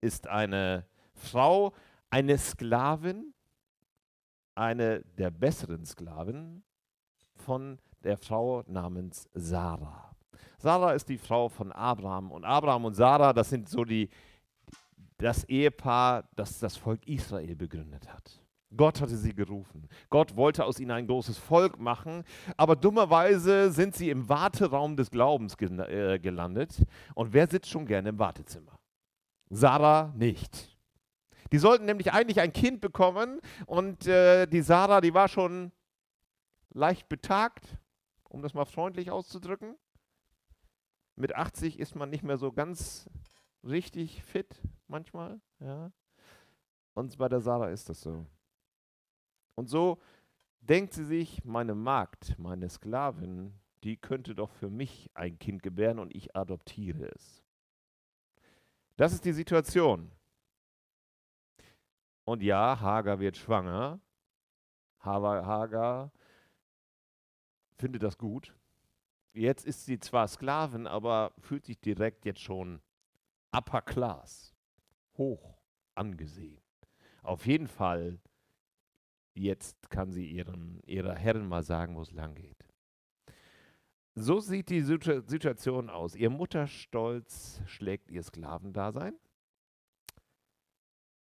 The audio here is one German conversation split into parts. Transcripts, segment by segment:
Ist eine Frau, eine Sklavin, eine der besseren Sklaven von der Frau namens Sarah. Sarah ist die Frau von Abraham und Abraham und Sarah, das sind so die, das Ehepaar, das das Volk Israel gegründet hat. Gott hatte sie gerufen. Gott wollte aus ihnen ein großes Volk machen, aber dummerweise sind sie im Warteraum des Glaubens äh, gelandet. Und wer sitzt schon gerne im Wartezimmer? Sarah nicht. Die sollten nämlich eigentlich ein Kind bekommen und äh, die Sarah, die war schon leicht betagt, um das mal freundlich auszudrücken. Mit 80 ist man nicht mehr so ganz richtig fit manchmal. Ja. Und bei der Sarah ist das so. Und so denkt sie sich, meine Magd, meine Sklavin, die könnte doch für mich ein Kind gebären und ich adoptiere es. Das ist die Situation. Und ja, Hagar wird schwanger. Hagar findet das gut. Jetzt ist sie zwar Sklavin, aber fühlt sich direkt jetzt schon upper class, hoch angesehen. Auf jeden Fall Jetzt kann sie ihren, ihrer Herrin mal sagen, wo es lang geht. So sieht die Situation aus. Ihr Mutterstolz schlägt ihr Sklavendasein.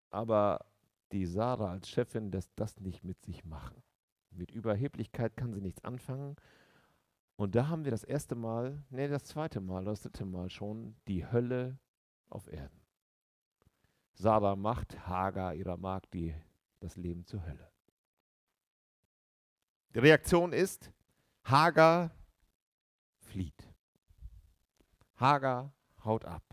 Aber die Sarah als Chefin lässt das nicht mit sich machen. Mit Überheblichkeit kann sie nichts anfangen. Und da haben wir das erste Mal, nee, das zweite Mal, das dritte Mal schon, die Hölle auf Erden. Sarah macht Hagar, ihrer Magd, die, das Leben zur Hölle. Die Reaktion ist, Hagar flieht. Hagar haut ab.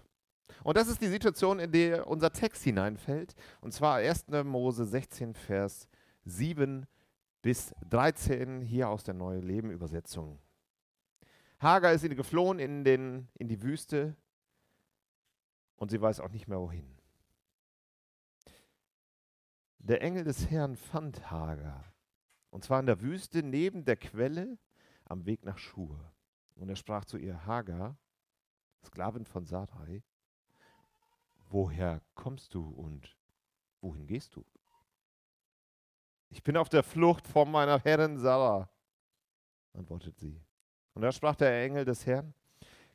Und das ist die Situation, in der unser Text hineinfällt. Und zwar 1. Mose 16, Vers 7 bis 13, hier aus der Neue Leben Übersetzung. Hagar ist geflohen in, den, in die Wüste und sie weiß auch nicht mehr wohin. Der Engel des Herrn fand Hagar und zwar in der Wüste neben der Quelle am Weg nach Schur. Und er sprach zu ihr, Hagar, Sklavin von Sarai, woher kommst du und wohin gehst du? Ich bin auf der Flucht vor meiner Herrin Sarah, antwortet sie. Und da sprach der Engel des Herrn,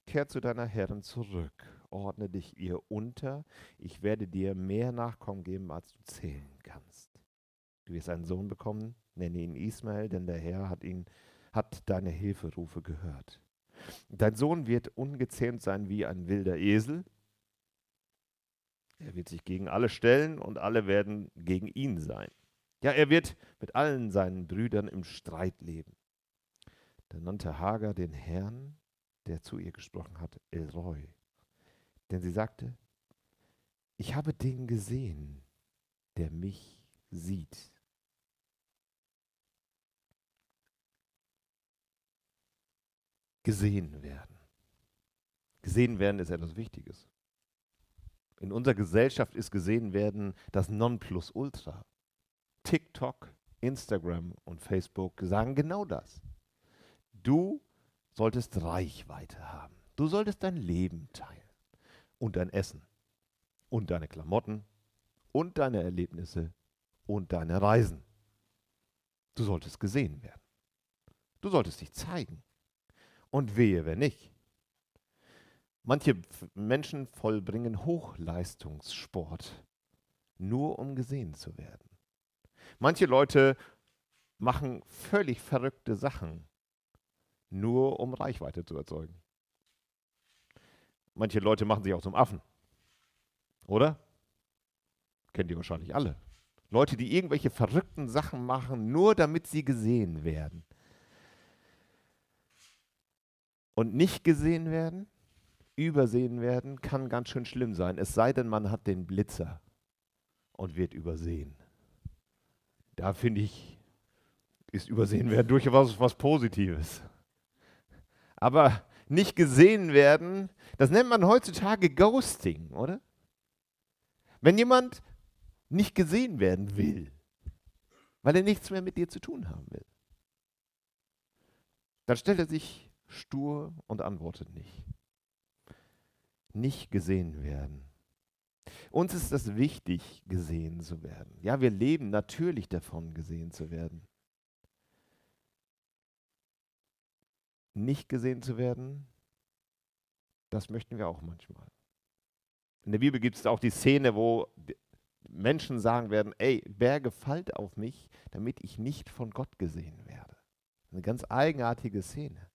kehr zu deiner Herrin zurück, ordne dich ihr unter, ich werde dir mehr Nachkommen geben, als du zählen kannst. Du wirst einen Sohn bekommen, nenne ihn Ismael, denn der Herr hat ihn, hat deine Hilferufe gehört. Dein Sohn wird ungezähmt sein wie ein wilder Esel. Er wird sich gegen alle stellen und alle werden gegen ihn sein. Ja, er wird mit allen seinen Brüdern im Streit leben. Da nannte Hagar den Herrn, der zu ihr gesprochen hat, Elroy. Denn sie sagte, ich habe den gesehen, der mich sieht. Gesehen werden. Gesehen werden ist etwas Wichtiges. In unserer Gesellschaft ist gesehen werden das Nonplusultra. TikTok, Instagram und Facebook sagen genau das. Du solltest Reichweite haben. Du solltest dein Leben teilen und dein Essen und deine Klamotten und deine Erlebnisse und deine Reisen. Du solltest gesehen werden. Du solltest dich zeigen. Und wehe, wenn nicht. Manche Menschen vollbringen Hochleistungssport, nur um gesehen zu werden. Manche Leute machen völlig verrückte Sachen, nur um Reichweite zu erzeugen. Manche Leute machen sich auch zum Affen. Oder? Kennt ihr wahrscheinlich alle. Leute, die irgendwelche verrückten Sachen machen, nur damit sie gesehen werden. Und nicht gesehen werden, Übersehen werden kann ganz schön schlimm sein, es sei denn, man hat den Blitzer und wird übersehen. Da finde ich, ist übersehen werden durchaus was Positives. Aber nicht gesehen werden, das nennt man heutzutage Ghosting, oder? Wenn jemand nicht gesehen werden will, weil er nichts mehr mit dir zu tun haben will, dann stellt er sich stur und antwortet nicht. Nicht gesehen werden. Uns ist es wichtig, gesehen zu werden. Ja, wir leben natürlich davon, gesehen zu werden. Nicht gesehen zu werden, das möchten wir auch manchmal. In der Bibel gibt es auch die Szene, wo Menschen sagen werden, ey, Berge fallt auf mich, damit ich nicht von Gott gesehen werde. Eine ganz eigenartige Szene.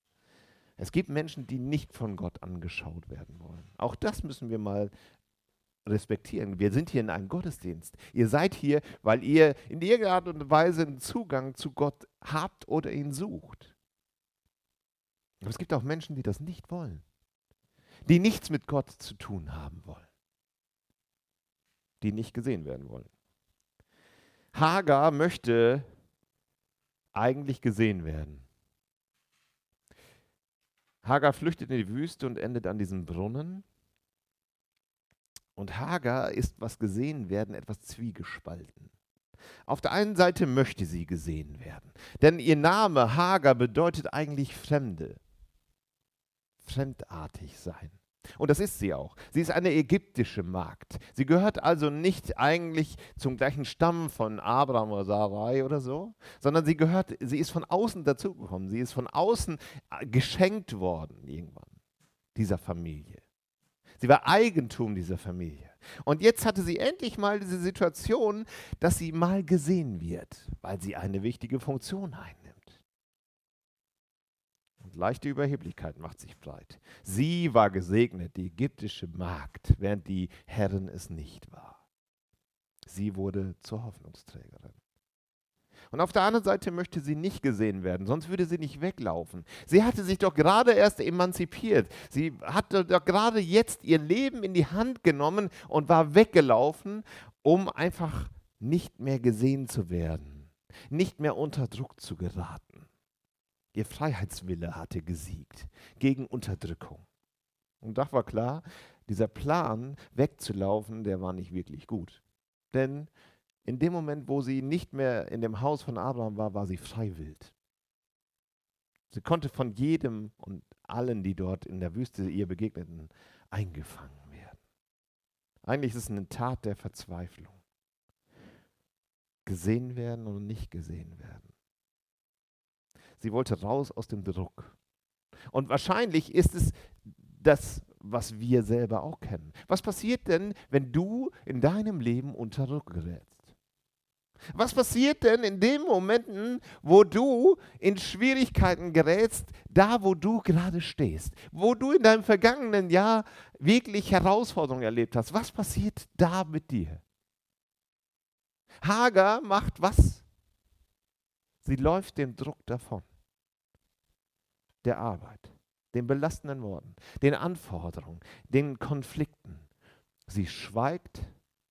Es gibt Menschen, die nicht von Gott angeschaut werden wollen. Auch das müssen wir mal respektieren. Wir sind hier in einem Gottesdienst. Ihr seid hier, weil ihr in irgendeiner Art und Weise einen Zugang zu Gott habt oder ihn sucht. Aber es gibt auch Menschen, die das nicht wollen. Die nichts mit Gott zu tun haben wollen. Die nicht gesehen werden wollen. Hagar möchte eigentlich gesehen werden. Hagar flüchtet in die Wüste und endet an diesem Brunnen. Und Hagar ist, was gesehen werden, etwas zwiegespalten. Auf der einen Seite möchte sie gesehen werden, denn ihr Name Hagar bedeutet eigentlich Fremde, fremdartig sein. Und das ist sie auch. Sie ist eine ägyptische Magd. Sie gehört also nicht eigentlich zum gleichen Stamm von Abraham oder Sarai oder so, sondern sie gehört, sie ist von außen dazugekommen. Sie ist von außen äh, geschenkt worden irgendwann, dieser Familie. Sie war Eigentum dieser Familie. Und jetzt hatte sie endlich mal diese Situation, dass sie mal gesehen wird, weil sie eine wichtige Funktion einnimmt. Leichte Überheblichkeit macht sich breit. Sie war gesegnet, die ägyptische Magd, während die Herrin es nicht war. Sie wurde zur Hoffnungsträgerin. Und auf der anderen Seite möchte sie nicht gesehen werden, sonst würde sie nicht weglaufen. Sie hatte sich doch gerade erst emanzipiert. Sie hatte doch gerade jetzt ihr Leben in die Hand genommen und war weggelaufen, um einfach nicht mehr gesehen zu werden, nicht mehr unter Druck zu geraten. Ihr Freiheitswille hatte gesiegt gegen Unterdrückung. Und da war klar, dieser Plan wegzulaufen, der war nicht wirklich gut. Denn in dem Moment, wo sie nicht mehr in dem Haus von Abraham war, war sie freiwillig. Sie konnte von jedem und allen, die dort in der Wüste ihr begegneten, eingefangen werden. Eigentlich ist es eine Tat der Verzweiflung. Gesehen werden und nicht gesehen werden. Sie wollte raus aus dem Druck. Und wahrscheinlich ist es das, was wir selber auch kennen. Was passiert denn, wenn du in deinem Leben unter Druck gerätst? Was passiert denn in den Momenten, wo du in Schwierigkeiten gerätst, da wo du gerade stehst, wo du in deinem vergangenen Jahr wirklich Herausforderungen erlebt hast? Was passiert da mit dir? Hager macht was? Sie läuft dem Druck davon. Der Arbeit, den belastenden Worten, den Anforderungen, den Konflikten. Sie schweigt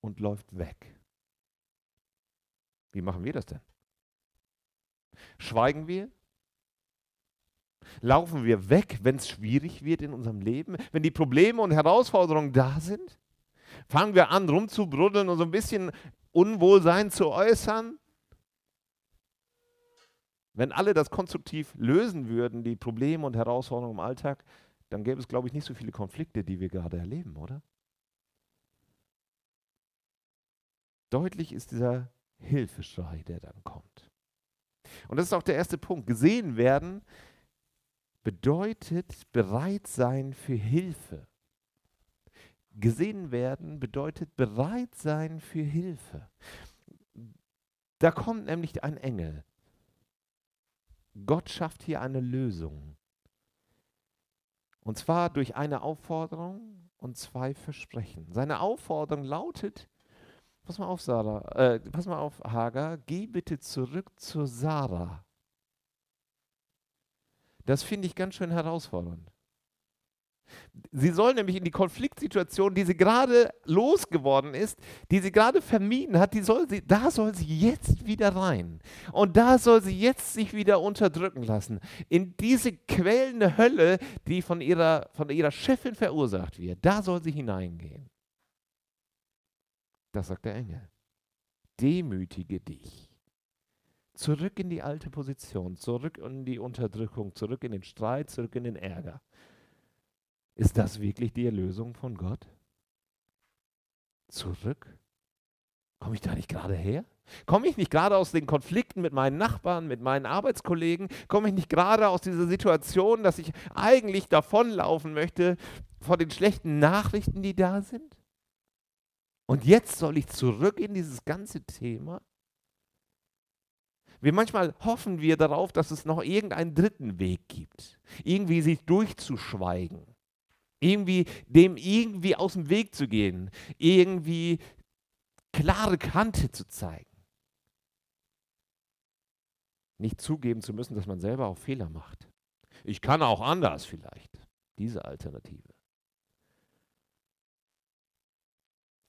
und läuft weg. Wie machen wir das denn? Schweigen wir? Laufen wir weg, wenn es schwierig wird in unserem Leben? Wenn die Probleme und Herausforderungen da sind? Fangen wir an, rumzubruddeln und so ein bisschen Unwohlsein zu äußern? Wenn alle das konstruktiv lösen würden, die Probleme und Herausforderungen im Alltag, dann gäbe es, glaube ich, nicht so viele Konflikte, die wir gerade erleben, oder? Deutlich ist dieser Hilfeschrei, der dann kommt. Und das ist auch der erste Punkt. Gesehen werden bedeutet bereit sein für Hilfe. Gesehen werden bedeutet bereit sein für Hilfe. Da kommt nämlich ein Engel. Gott schafft hier eine Lösung. Und zwar durch eine Aufforderung und zwei Versprechen. Seine Aufforderung lautet, Pass mal auf, Sarah. Äh, pass mal auf, Hagar. Geh bitte zurück zu Sarah. Das finde ich ganz schön herausfordernd. Sie soll nämlich in die Konfliktsituation, die sie gerade losgeworden ist, die sie gerade vermieden hat, die soll sie, da soll sie jetzt wieder rein. Und da soll sie jetzt sich wieder unterdrücken lassen. In diese quälende Hölle, die von ihrer, von ihrer Chefin verursacht wird, da soll sie hineingehen. Das sagt der Engel. Demütige dich. Zurück in die alte Position, zurück in die Unterdrückung, zurück in den Streit, zurück in den Ärger. Ist das wirklich die Erlösung von Gott? Zurück? Komme ich da nicht gerade her? Komme ich nicht gerade aus den Konflikten mit meinen Nachbarn, mit meinen Arbeitskollegen? Komme ich nicht gerade aus dieser Situation, dass ich eigentlich davonlaufen möchte vor den schlechten Nachrichten, die da sind? Und jetzt soll ich zurück in dieses ganze Thema? Wir manchmal hoffen wir darauf, dass es noch irgendeinen dritten Weg gibt, irgendwie sich durchzuschweigen irgendwie dem irgendwie aus dem Weg zu gehen, irgendwie klare Kante zu zeigen. Nicht zugeben zu müssen, dass man selber auch Fehler macht. Ich kann auch anders vielleicht. Diese Alternative.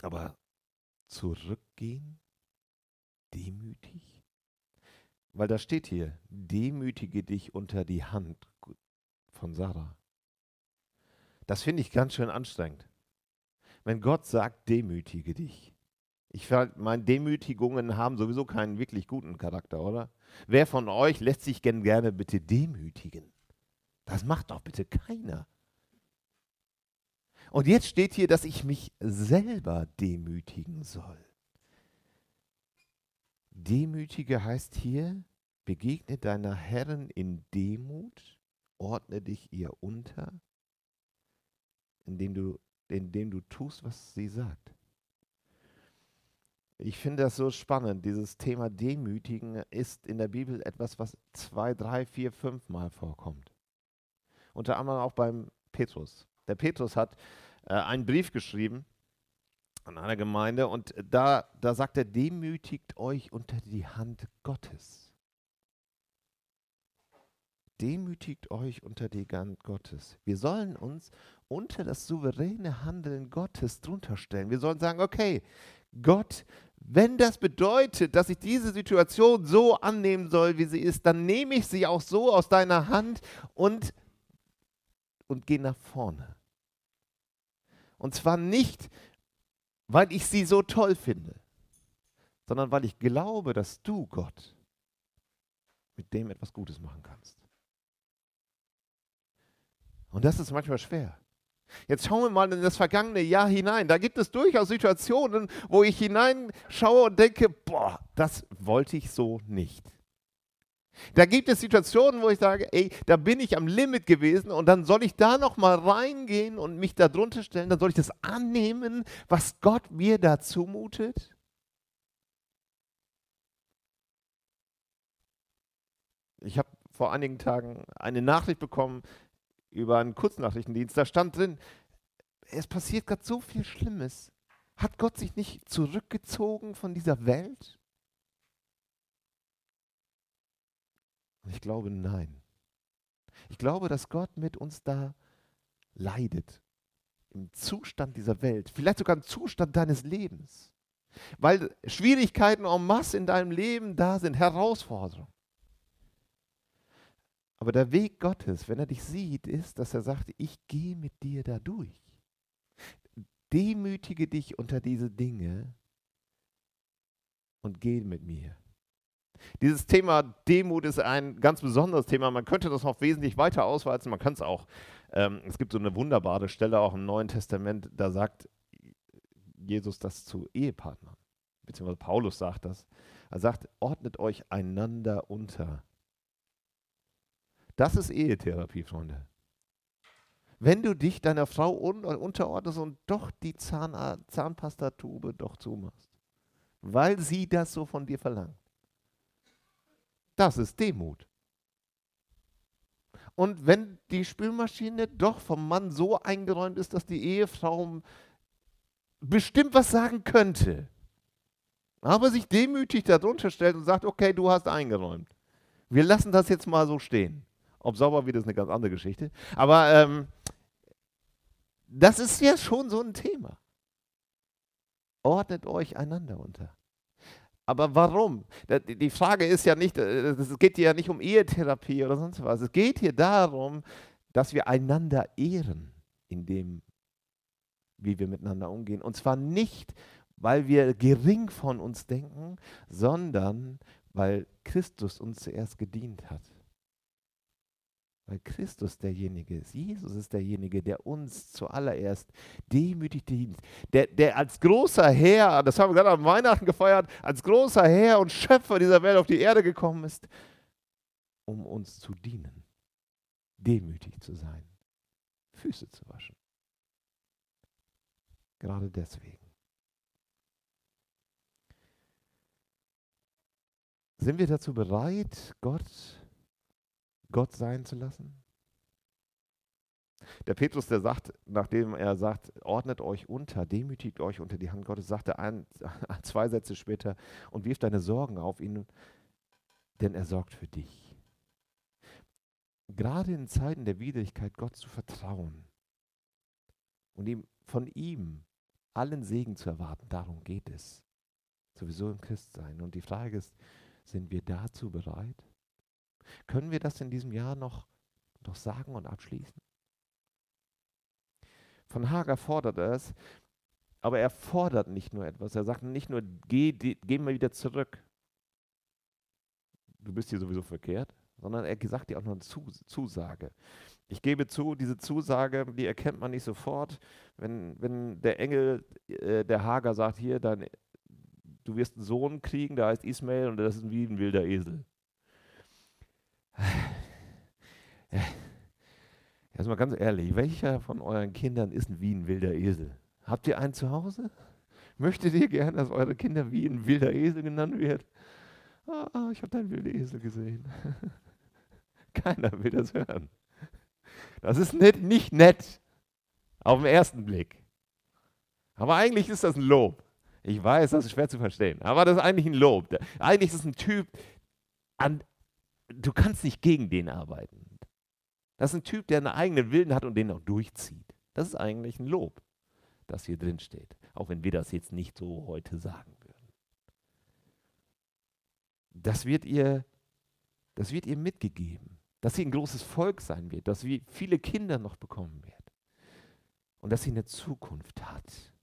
Aber zurückgehen, demütig? Weil da steht hier, demütige dich unter die Hand von Sarah. Das finde ich ganz schön anstrengend. Wenn Gott sagt, demütige dich. Ich meine, Demütigungen haben sowieso keinen wirklich guten Charakter, oder? Wer von euch lässt sich gern gerne bitte demütigen? Das macht doch bitte keiner. Und jetzt steht hier, dass ich mich selber demütigen soll. Demütige heißt hier, begegne deiner Herren in Demut, ordne dich ihr unter indem du, indem du tust, was sie sagt. Ich finde das so spannend. Dieses Thema Demütigen ist in der Bibel etwas, was zwei, drei, vier, fünf Mal vorkommt. Unter anderem auch beim Petrus. Der Petrus hat äh, einen Brief geschrieben an einer Gemeinde und da, da sagt er, demütigt euch unter die Hand Gottes. Demütigt euch unter die Hand Gottes. Wir sollen uns unter das souveräne Handeln Gottes drunter stellen. Wir sollen sagen, okay, Gott, wenn das bedeutet, dass ich diese Situation so annehmen soll, wie sie ist, dann nehme ich sie auch so aus deiner Hand und, und gehe nach vorne. Und zwar nicht, weil ich sie so toll finde, sondern weil ich glaube, dass du, Gott, mit dem etwas Gutes machen kannst. Und das ist manchmal schwer. Jetzt schauen wir mal in das vergangene Jahr hinein. Da gibt es durchaus Situationen, wo ich hineinschaue und denke, boah, das wollte ich so nicht. Da gibt es Situationen, wo ich sage, ey, da bin ich am Limit gewesen und dann soll ich da noch mal reingehen und mich da drunter stellen, dann soll ich das annehmen, was Gott mir da zumutet. Ich habe vor einigen Tagen eine Nachricht bekommen, über einen Kurznachrichtendienst, da stand drin, es passiert gerade so viel Schlimmes. Hat Gott sich nicht zurückgezogen von dieser Welt? Ich glaube, nein. Ich glaube, dass Gott mit uns da leidet. Im Zustand dieser Welt. Vielleicht sogar im Zustand deines Lebens. Weil Schwierigkeiten en masse in deinem Leben da sind, Herausforderungen. Aber der Weg Gottes, wenn er dich sieht, ist, dass er sagt, ich gehe mit dir da durch. Demütige dich unter diese Dinge und geh mit mir. Dieses Thema Demut ist ein ganz besonderes Thema. Man könnte das noch wesentlich weiter ausweiten. Man kann es auch. Ähm, es gibt so eine wunderbare Stelle auch im Neuen Testament, da sagt Jesus das zu Ehepartnern. Beziehungsweise Paulus sagt das. Er sagt, ordnet euch einander unter das ist Ehetherapie, Freunde. Wenn du dich deiner Frau un unterordnest und doch die Zahn Zahnpastatube doch zumachst, weil sie das so von dir verlangt. Das ist Demut. Und wenn die Spülmaschine doch vom Mann so eingeräumt ist, dass die Ehefrau bestimmt was sagen könnte, aber sich demütig darunter stellt und sagt, okay, du hast eingeräumt. Wir lassen das jetzt mal so stehen. Ob sauber wird, ist eine ganz andere Geschichte. Aber ähm, Das ist ja schon so ein Thema. Ordnet euch einander unter. Aber warum? Die Frage ist ja nicht, äh, es geht hier ja nicht um Ehetherapie oder sonst was. Es geht hier darum, dass wir einander ehren in dem, wie wir miteinander umgehen. Und zwar nicht, weil wir gering von uns denken, sondern weil Christus uns zuerst gedient hat. Weil Christus derjenige ist, Jesus ist derjenige, der uns zuallererst demütig dient. Der, der als großer Herr, das haben wir gerade am Weihnachten gefeiert, als großer Herr und Schöpfer dieser Welt auf die Erde gekommen ist, um uns zu dienen, demütig zu sein, Füße zu waschen. Gerade deswegen. Sind wir dazu bereit, Gott Gott sein zu lassen? Der Petrus, der sagt, nachdem er sagt, ordnet euch unter, demütigt euch unter die Hand Gottes, sagt er ein, zwei Sätze später und wirft deine Sorgen auf ihn, denn er sorgt für dich. Gerade in Zeiten der Widrigkeit Gott zu vertrauen und ihm, von ihm allen Segen zu erwarten, darum geht es. Sowieso im Christsein. Und die Frage ist, sind wir dazu bereit? Können wir das in diesem Jahr noch, noch sagen und abschließen? Von Hager fordert er es, aber er fordert nicht nur etwas. Er sagt nicht nur, geh, geh mal wieder zurück. Du bist hier sowieso verkehrt, sondern er sagt dir auch noch eine Zusage. Ich gebe zu, diese Zusage, die erkennt man nicht sofort, wenn, wenn der Engel, äh, der Hager sagt, hier, dein, du wirst einen Sohn kriegen, der heißt Ismael und das ist wie ein wilder Esel. Erstmal ganz ehrlich, welcher von euren Kindern ist wie ein wilder Esel? Habt ihr einen zu Hause? Möchtet ihr gern, dass eure Kinder wie ein wilder Esel genannt werden? Ah, ich habe deinen wilden Esel gesehen. Keiner will das hören. Das ist nicht, nicht nett auf den ersten Blick. Aber eigentlich ist das ein Lob. Ich weiß, das ist schwer zu verstehen, aber das ist eigentlich ein Lob. Eigentlich ist es ein Typ, an, du kannst nicht gegen den arbeiten. Das ist ein Typ, der einen eigenen Willen hat und den auch durchzieht. Das ist eigentlich ein Lob, das hier drin steht. Auch wenn wir das jetzt nicht so heute sagen würden. Das wird ihr, das wird ihr mitgegeben, dass sie ein großes Volk sein wird, dass sie viele Kinder noch bekommen wird und dass sie eine Zukunft hat.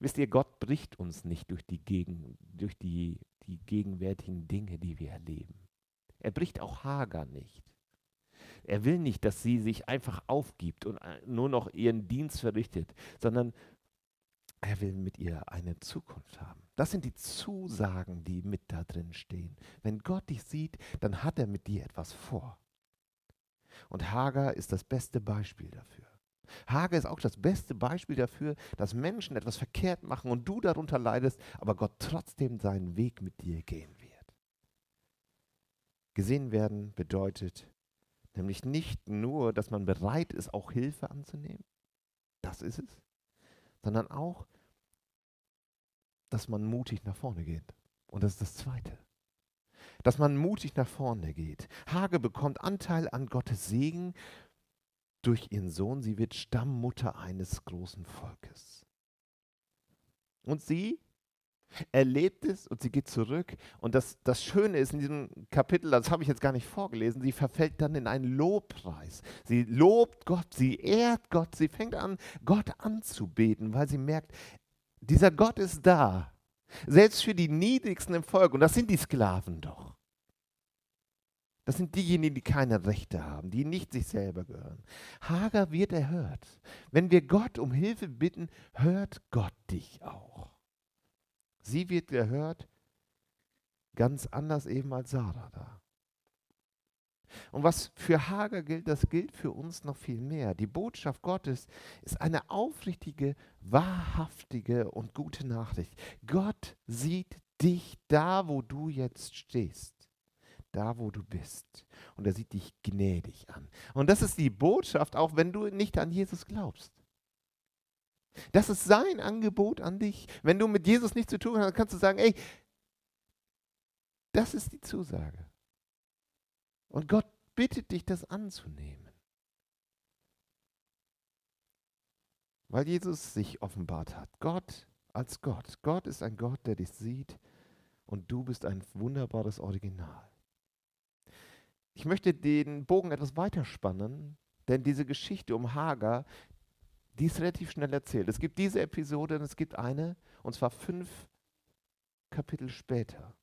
Wisst ihr, Gott bricht uns nicht durch die, Gegen, durch die, die gegenwärtigen Dinge, die wir erleben. Er bricht auch Hagar nicht. Er will nicht, dass sie sich einfach aufgibt und äh, nur noch ihren Dienst verrichtet, sondern er will mit ihr eine Zukunft haben. Das sind die Zusagen, die mit da drin stehen. Wenn Gott dich sieht, dann hat er mit dir etwas vor. Und Hagar ist das beste Beispiel dafür. Hagar ist auch das beste Beispiel dafür, dass Menschen etwas verkehrt machen und du darunter leidest, aber Gott trotzdem seinen Weg mit dir gehen wird. Gesehen werden bedeutet nämlich nicht nur, dass man bereit ist, auch Hilfe anzunehmen, das ist es, sondern auch, dass man mutig nach vorne geht. Und das ist das Zweite. Dass man mutig nach vorne geht. Hage bekommt Anteil an Gottes Segen durch ihren Sohn. Sie wird Stammmutter eines großen Volkes. Und sie erlebt es und sie geht zurück. Und das, das Schöne ist in diesem Kapitel, das habe ich jetzt gar nicht vorgelesen, sie verfällt dann in einen Lobpreis. Sie lobt Gott, sie ehrt Gott, sie fängt an, Gott anzubeten, weil sie merkt, dieser Gott ist da. Selbst für die Niedrigsten im Volk, und das sind die Sklaven doch. Das sind diejenigen, die keine Rechte haben, die nicht sich selber gehören. Hager wird erhört. Wenn wir Gott um Hilfe bitten, hört Gott dich auch. Sie wird gehört, ganz anders eben als Sarah da. Und was für Hager gilt, das gilt für uns noch viel mehr. Die Botschaft Gottes ist eine aufrichtige, wahrhaftige und gute Nachricht. Gott sieht dich da, wo du jetzt stehst. Da, wo du bist. Und er sieht dich gnädig an. Und das ist die Botschaft, auch wenn du nicht an Jesus glaubst. Das ist sein Angebot an dich. Wenn du mit Jesus nichts zu tun hast, kannst du sagen, ey, das ist die Zusage. Und Gott bittet dich, das anzunehmen. weil Jesus sich offenbart hat. Gott als Gott. Gott ist ein Gott, der dich sieht und du bist ein wunderbares Original. Ich möchte den Bogen etwas weiterspannen, denn diese Geschichte um Hagar, die ist relativ schnell erzählt. Es gibt diese Episode und es gibt eine, und zwar fünf Kapitel später.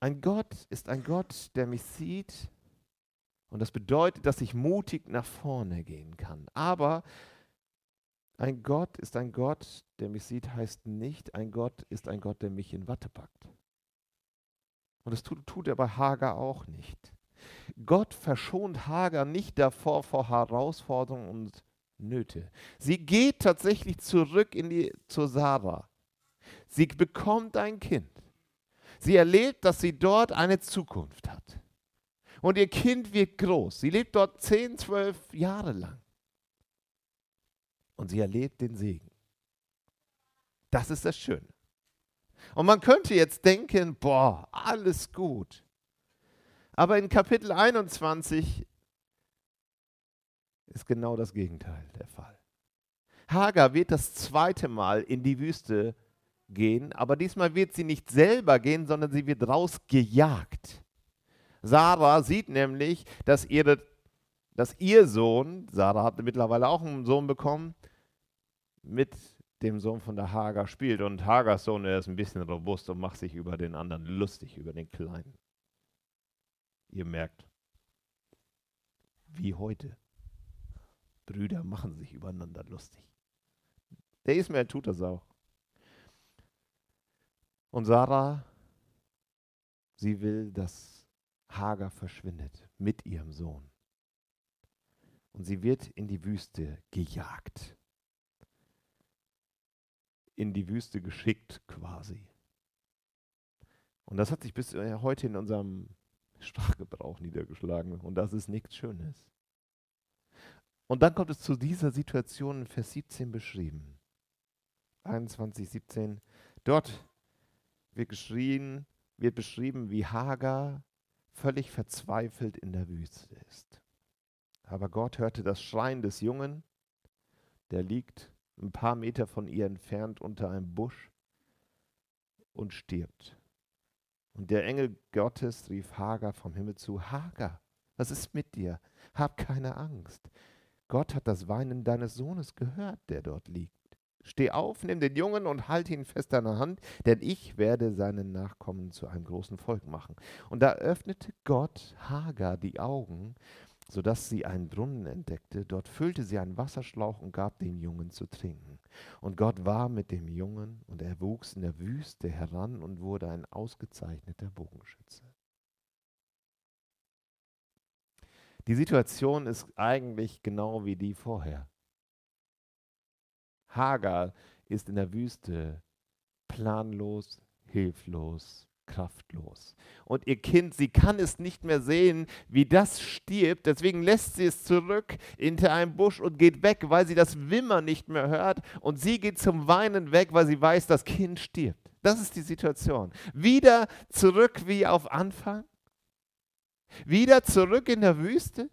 Ein Gott ist ein Gott, der mich sieht und das bedeutet, dass ich mutig nach vorne gehen kann. Aber ein Gott ist ein Gott, der mich sieht, heißt nicht, ein Gott ist ein Gott, der mich in Watte packt. Und das tut, tut er bei Hagar auch nicht. Gott verschont Hagar nicht davor vor Herausforderungen und Nöte. Sie geht tatsächlich zurück in die, zur Sarah. Sie bekommt ein Kind. Sie erlebt, dass sie dort eine Zukunft hat. Und ihr Kind wird groß. Sie lebt dort 10, 12 Jahre lang und sie erlebt den Segen. Das ist das Schöne. Und man könnte jetzt denken, boah, alles gut. Aber in Kapitel 21 ist genau das Gegenteil der Fall. Hagar wird das zweite Mal in die Wüste gehen, aber diesmal wird sie nicht selber gehen, sondern sie wird rausgejagt. Sarah sieht nämlich, dass, ihre, dass ihr Sohn, Sarah hatte mittlerweile auch einen Sohn bekommen, mit dem Sohn von der Hagar spielt. Und Hagars Sohn, er ist ein bisschen robust und macht sich über den anderen lustig, über den Kleinen. Ihr merkt, wie heute. Brüder machen sich übereinander lustig. Der Ismael tut das auch. Und Sarah, sie will, dass Hagar verschwindet mit ihrem Sohn. Und sie wird in die Wüste gejagt in die Wüste geschickt quasi. Und das hat sich bis äh, heute in unserem Sprachgebrauch niedergeschlagen und das ist nichts Schönes. Und dann kommt es zu dieser Situation in Vers 17 beschrieben. 21, 17. Dort wird geschrien, wird beschrieben, wie Hagar völlig verzweifelt in der Wüste ist. Aber Gott hörte das Schreien des Jungen, der liegt ein paar Meter von ihr entfernt unter einem Busch und stirbt. Und der Engel Gottes rief Hagar vom Himmel zu, Hagar, was ist mit dir? Hab keine Angst. Gott hat das Weinen deines Sohnes gehört, der dort liegt. Steh auf, nimm den Jungen und halte ihn fest an der Hand, denn ich werde seinen Nachkommen zu einem großen Volk machen. Und da öffnete Gott Hagar die Augen, sodass sie einen Brunnen entdeckte. Dort füllte sie einen Wasserschlauch und gab den Jungen zu trinken. Und Gott war mit dem Jungen, und er wuchs in der Wüste heran und wurde ein ausgezeichneter Bogenschütze. Die Situation ist eigentlich genau wie die vorher. Hagar ist in der Wüste planlos, hilflos, kraftlos. Und ihr Kind, sie kann es nicht mehr sehen, wie das stirbt. Deswegen lässt sie es zurück hinter einem Busch und geht weg, weil sie das Wimmer nicht mehr hört. Und sie geht zum Weinen weg, weil sie weiß, das Kind stirbt. Das ist die Situation. Wieder zurück wie auf Anfang. Wieder zurück in der Wüste.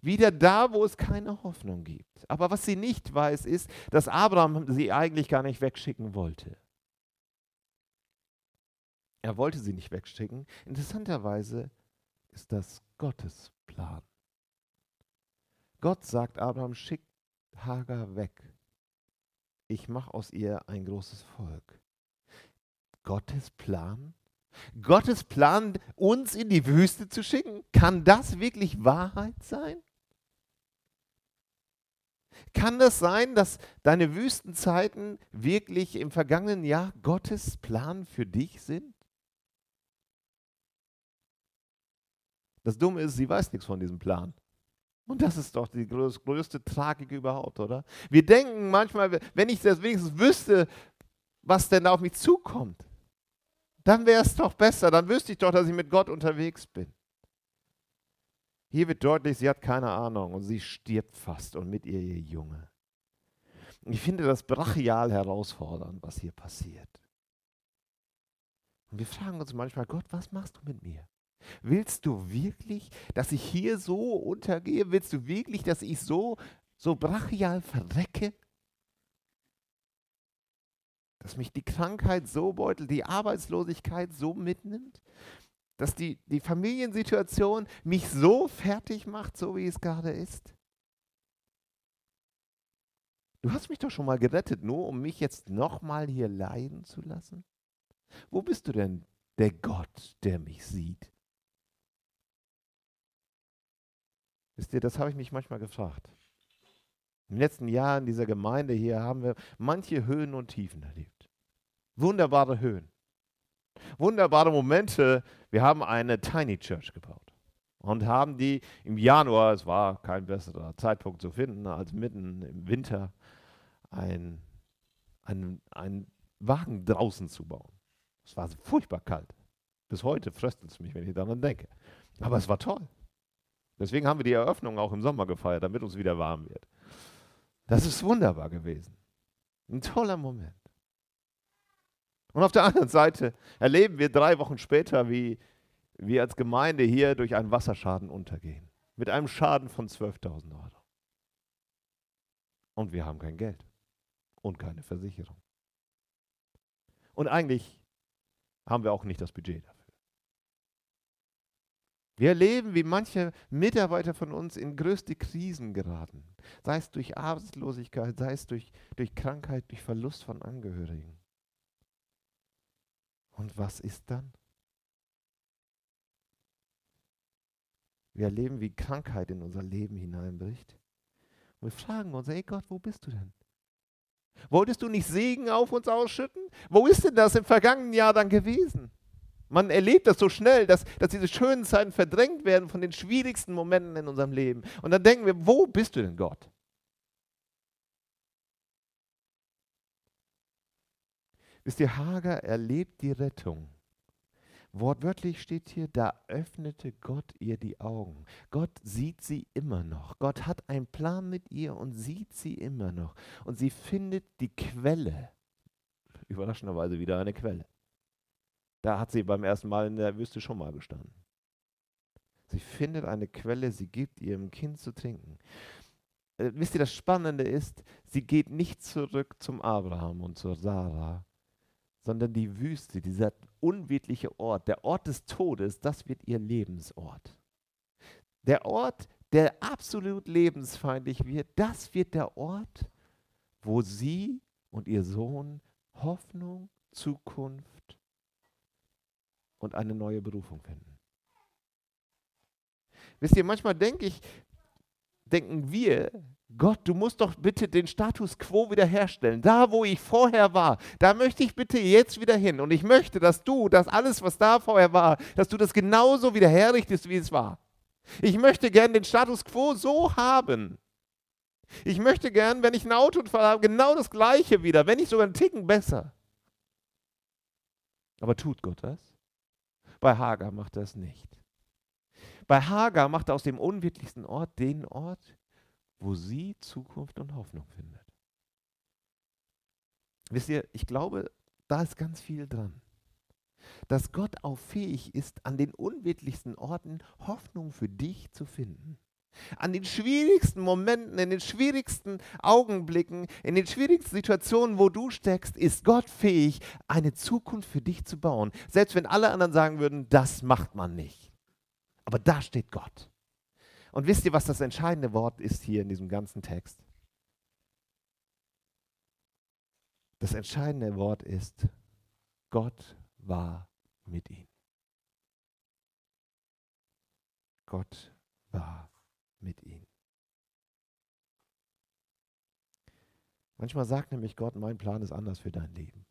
Wieder da, wo es keine Hoffnung gibt. Aber was sie nicht weiß, ist, dass Abraham sie eigentlich gar nicht wegschicken wollte. Er wollte sie nicht wegschicken. Interessanterweise ist das Gottes Plan. Gott sagt Abraham, schick Hagar weg. Ich mache aus ihr ein großes Volk. Gottes Plan? Gottes Plan, uns in die Wüste zu schicken? Kann das wirklich Wahrheit sein? Kann das sein, dass deine Wüstenzeiten wirklich im vergangenen Jahr Gottes Plan für dich sind? Das Dumme ist, sie weiß nichts von diesem Plan. Und das ist doch die größte Tragik überhaupt, oder? Wir denken manchmal, wenn ich das wenigstens wüsste, was denn auf mich zukommt, dann wäre es doch besser, dann wüsste ich doch, dass ich mit Gott unterwegs bin. Hier wird deutlich, sie hat keine Ahnung und sie stirbt fast und mit ihr ihr Junge. Ich finde das brachial herausfordernd, was hier passiert. Und wir fragen uns manchmal, Gott, was machst du mit mir? Willst du wirklich, dass ich hier so untergehe? Willst du wirklich, dass ich so so brachial verrecke, dass mich die Krankheit so beutelt, die Arbeitslosigkeit so mitnimmt, dass die, die Familiensituation mich so fertig macht, so wie es gerade ist. Du hast mich doch schon mal gerettet, nur um mich jetzt nochmal hier leiden zu lassen? Wo bist du denn, der Gott, der mich sieht? Wisst ihr, das habe ich mich manchmal gefragt. In den letzten Jahren dieser Gemeinde hier haben wir manche Höhen und Tiefen erlebt. Wunderbare Höhen. Wunderbare Momente. Wir haben eine Tiny Church gebaut und haben die im Januar, es war kein besserer Zeitpunkt zu finden als mitten im Winter, einen ein Wagen draußen zu bauen. Es war furchtbar kalt. Bis heute fröstelt es mich, wenn ich daran denke. Aber es war toll. Deswegen haben wir die Eröffnung auch im Sommer gefeiert, damit uns wieder warm wird. Das ist wunderbar gewesen. Ein toller Moment. Und auf der anderen Seite erleben wir drei Wochen später, wie wir als Gemeinde hier durch einen Wasserschaden untergehen. Mit einem Schaden von 12.000 Euro. Und wir haben kein Geld und keine Versicherung. Und eigentlich haben wir auch nicht das Budget dafür. Wir erleben, wie manche Mitarbeiter von uns in größte Krisen geraten, sei es durch Arbeitslosigkeit, sei es durch, durch Krankheit, durch Verlust von Angehörigen. Und was ist dann? Wir erleben, wie Krankheit in unser Leben hineinbricht. Und wir fragen uns, ey Gott, wo bist du denn? Wolltest du nicht Segen auf uns ausschütten? Wo ist denn das im vergangenen Jahr dann gewesen? Man erlebt das so schnell, dass, dass diese schönen Zeiten verdrängt werden von den schwierigsten Momenten in unserem Leben. Und dann denken wir, wo bist du denn Gott? Wisst ihr, Hager erlebt die Rettung Wortwörtlich steht hier, da öffnete Gott ihr die Augen. Gott sieht sie immer noch. Gott hat einen Plan mit ihr und sieht sie immer noch. Und sie findet die Quelle. Überraschenderweise wieder eine Quelle. Da hat sie beim ersten Mal in der Wüste schon mal gestanden. Sie findet eine Quelle, sie gibt ihrem Kind zu trinken. Äh, wisst ihr, das Spannende ist, sie geht nicht zurück zum Abraham und zur Sarah, sondern die Wüste, dieser unwirtliche Ort, der Ort des Todes, das wird ihr Lebensort. Der Ort, der absolut lebensfeindlich wird, das wird der Ort, wo sie und ihr Sohn Hoffnung, Zukunft und eine neue Berufung finden. Wisst ihr, manchmal denke ich, denken wir, Gott, du musst doch bitte den Status quo wiederherstellen. Da, wo ich vorher war, da möchte ich bitte jetzt wieder hin. Und ich möchte, dass du das alles, was da vorher war, dass du das genauso wieder herrichtest, wie es war. Ich möchte gern den Status quo so haben. Ich möchte gern, wenn ich ein Autounfall habe, genau das Gleiche wieder, wenn nicht sogar einen Ticken besser. Aber tut Gott das? Bei Hagar macht er es nicht. Bei Hagar macht er aus dem unwirtlichsten Ort den Ort, wo sie Zukunft und Hoffnung findet. Wisst ihr, ich glaube, da ist ganz viel dran. Dass Gott auch fähig ist, an den unwirtlichsten Orten Hoffnung für dich zu finden. An den schwierigsten Momenten, in den schwierigsten Augenblicken, in den schwierigsten Situationen, wo du steckst, ist Gott fähig, eine Zukunft für dich zu bauen. Selbst wenn alle anderen sagen würden, das macht man nicht. Aber da steht Gott. Und wisst ihr, was das entscheidende Wort ist hier in diesem ganzen Text? Das entscheidende Wort ist, Gott war mit ihm. Gott war mit ihm. Manchmal sagt nämlich Gott, mein Plan ist anders für dein Leben.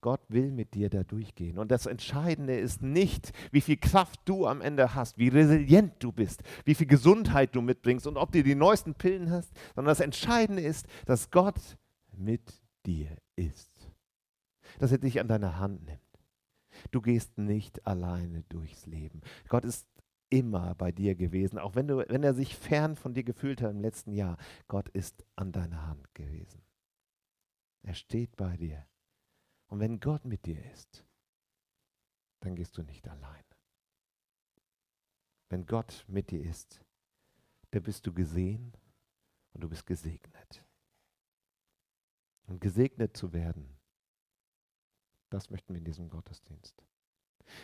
Gott will mit dir da durchgehen. Und das Entscheidende ist nicht, wie viel Kraft du am Ende hast, wie resilient du bist, wie viel Gesundheit du mitbringst und ob du die neuesten Pillen hast, sondern das Entscheidende ist, dass Gott mit dir ist. Dass er dich an deine Hand nimmt. Du gehst nicht alleine durchs Leben. Gott ist immer bei dir gewesen, auch wenn, du, wenn er sich fern von dir gefühlt hat im letzten Jahr. Gott ist an deiner Hand gewesen. Er steht bei dir. Und wenn Gott mit dir ist, dann gehst du nicht allein. Wenn Gott mit dir ist, dann bist du gesehen und du bist gesegnet. Und gesegnet zu werden, das möchten wir in diesem Gottesdienst.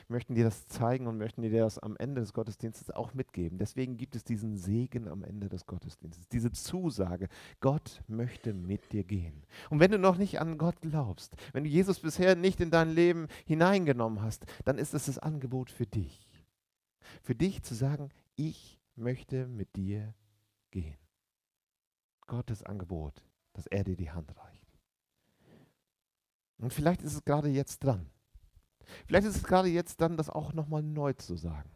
Möchten dir das zeigen und möchten dir das am Ende des Gottesdienstes auch mitgeben. Deswegen gibt es diesen Segen am Ende des Gottesdienstes, diese Zusage, Gott möchte mit dir gehen. Und wenn du noch nicht an Gott glaubst, wenn du Jesus bisher nicht in dein Leben hineingenommen hast, dann ist es das Angebot für dich. Für dich zu sagen, ich möchte mit dir gehen. Gottes Angebot, dass er dir die Hand reicht. Und vielleicht ist es gerade jetzt dran. Vielleicht ist es gerade jetzt dann, das auch nochmal neu zu sagen.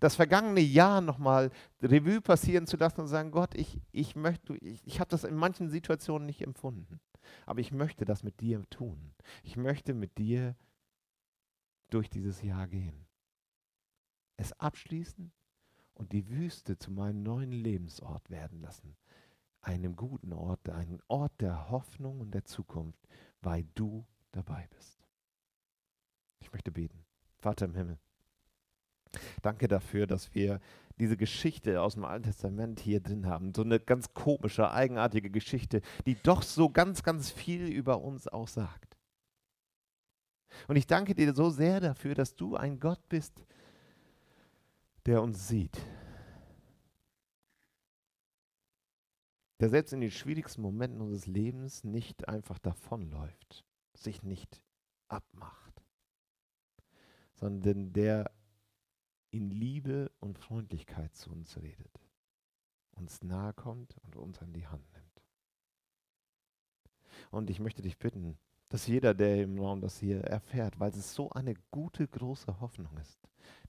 Das vergangene Jahr nochmal Revue passieren zu lassen und sagen, Gott, ich, ich möchte, ich, ich habe das in manchen Situationen nicht empfunden, aber ich möchte das mit dir tun. Ich möchte mit dir durch dieses Jahr gehen. Es abschließen und die Wüste zu meinem neuen Lebensort werden lassen. Einem guten Ort, einem Ort der Hoffnung und der Zukunft, weil du dabei bist. Ich möchte beten. Vater im Himmel, danke dafür, dass wir diese Geschichte aus dem Alten Testament hier drin haben. So eine ganz komische, eigenartige Geschichte, die doch so ganz, ganz viel über uns aussagt. Und ich danke dir so sehr dafür, dass du ein Gott bist, der uns sieht. Der selbst in den schwierigsten Momenten unseres Lebens nicht einfach davonläuft, sich nicht abmacht sondern der in Liebe und Freundlichkeit zu uns redet, uns nahe kommt und uns an die Hand nimmt. Und ich möchte dich bitten, dass jeder, der im Raum das hier erfährt, weil es so eine gute, große Hoffnung ist,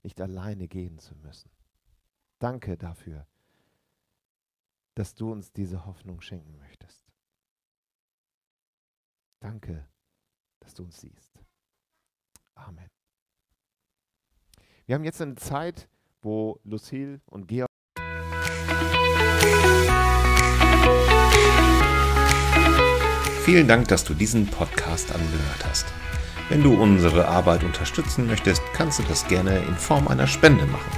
nicht alleine gehen zu müssen. Danke dafür, dass du uns diese Hoffnung schenken möchtest. Danke, dass du uns siehst. Amen. Wir haben jetzt eine Zeit, wo Lucille und Georg Vielen Dank, dass du diesen Podcast angehört hast. Wenn du unsere Arbeit unterstützen möchtest, kannst du das gerne in Form einer Spende machen.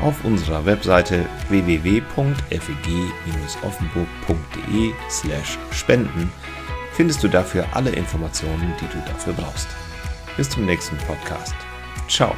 Auf unserer Webseite www.feg-offenburg.de/spenden findest du dafür alle Informationen, die du dafür brauchst. Bis zum nächsten Podcast. Ciao.